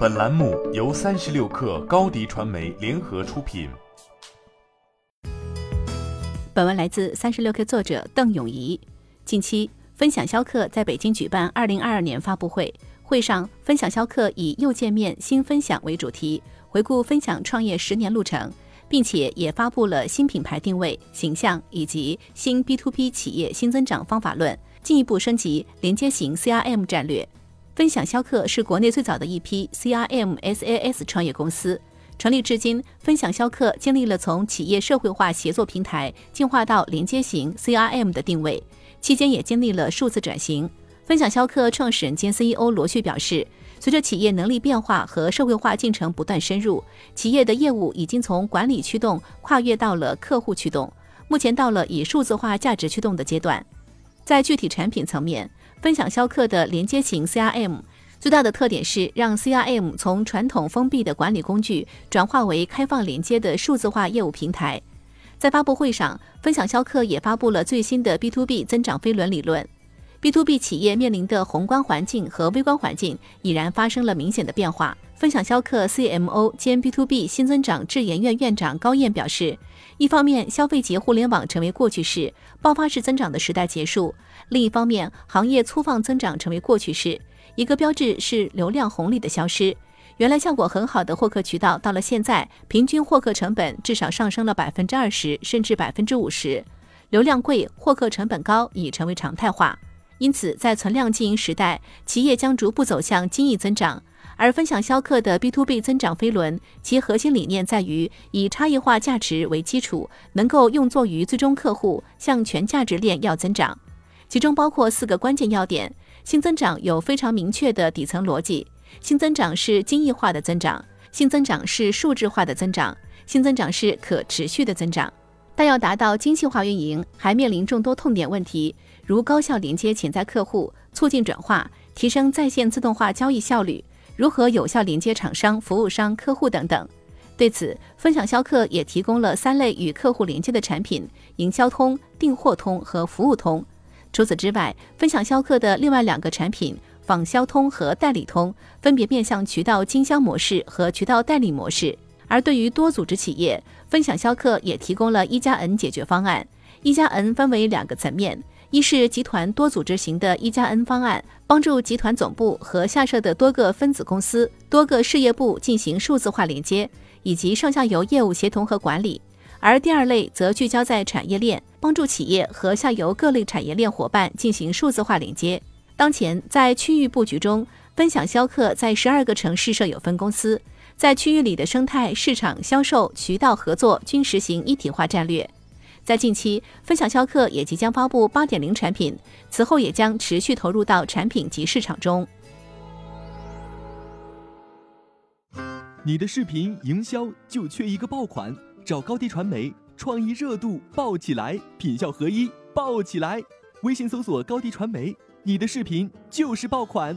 本栏目由三十六氪高低传媒联合出品。本文来自三十六氪作者邓永怡。近期，分享销客在北京举办二零二二年发布会，会上，分享销客以“又见面，新分享”为主题，回顾分享创业十年路程，并且也发布了新品牌定位、形象以及新 B to B 企业新增长方法论，进一步升级连接型 CRM 战略。分享销客是国内最早的一批 CRM SaaS 创业公司，成立至今，分享销客经历了从企业社会化协作平台进化到连接型 CRM 的定位，期间也经历了数字转型。分享销客创始人兼 CEO 罗旭表示，随着企业能力变化和社会化进程不断深入，企业的业务已经从管理驱动跨越到了客户驱动，目前到了以数字化价值驱动的阶段。在具体产品层面，分享销客的连接型 CRM 最大的特点是让 CRM 从传统封闭的管理工具转化为开放连接的数字化业务平台。在发布会上，分享销客也发布了最新的 B to B 增长飞轮理论。B to B 企业面临的宏观环境和微观环境已然发生了明显的变化。分享销客 CMO 兼 B to B 新增长智研院院长高燕表示，一方面，消费级互联网成为过去式，爆发式增长的时代结束；另一方面，行业粗放增长成为过去式，一个标志是流量红利的消失。原来效果很好的获客渠道，到了现在，平均获客成本至少上升了百分之二十，甚至百分之五十。流量贵，获客成本高，已成为常态化。因此，在存量经营时代，企业将逐步走向精益增长。而分享销客的 B to B 增长飞轮，其核心理念在于以差异化价值为基础，能够用作于最终客户，向全价值链要增长。其中包括四个关键要点：新增长有非常明确的底层逻辑，新增长是精益化的增长，新增长是数字化的增长，新增长是可持续的增长。但要达到精细化运营，还面临众多痛点问题。如高效连接潜在客户，促进转化，提升在线自动化交易效率；如何有效连接厂商、服务商、客户等等。对此，分享销客也提供了三类与客户连接的产品：营销通、订货通和服务通。除此之外，分享销客的另外两个产品仿销通和代理通，分别面向渠道经销模式和渠道代理模式。而对于多组织企业，分享销客也提供了一加 N 解决方案。一加 N 分为两个层面。一是集团多组织型的一加 N 方案，帮助集团总部和下设的多个分子公司、多个事业部进行数字化连接，以及上下游业务协同和管理；而第二类则聚焦在产业链，帮助企业和下游各类产业链伙伴进行数字化连接。当前在区域布局中，分享销客在十二个城市设有分公司，在区域里的生态、市场、销售、渠道合作均实行一体化战略。在近期，分享销客也即将发布八点零产品，此后也将持续投入到产品及市场中。你的视频营销就缺一个爆款，找高低传媒，创意热度爆起来，品效合一爆起来。微信搜索高低传媒，你的视频就是爆款。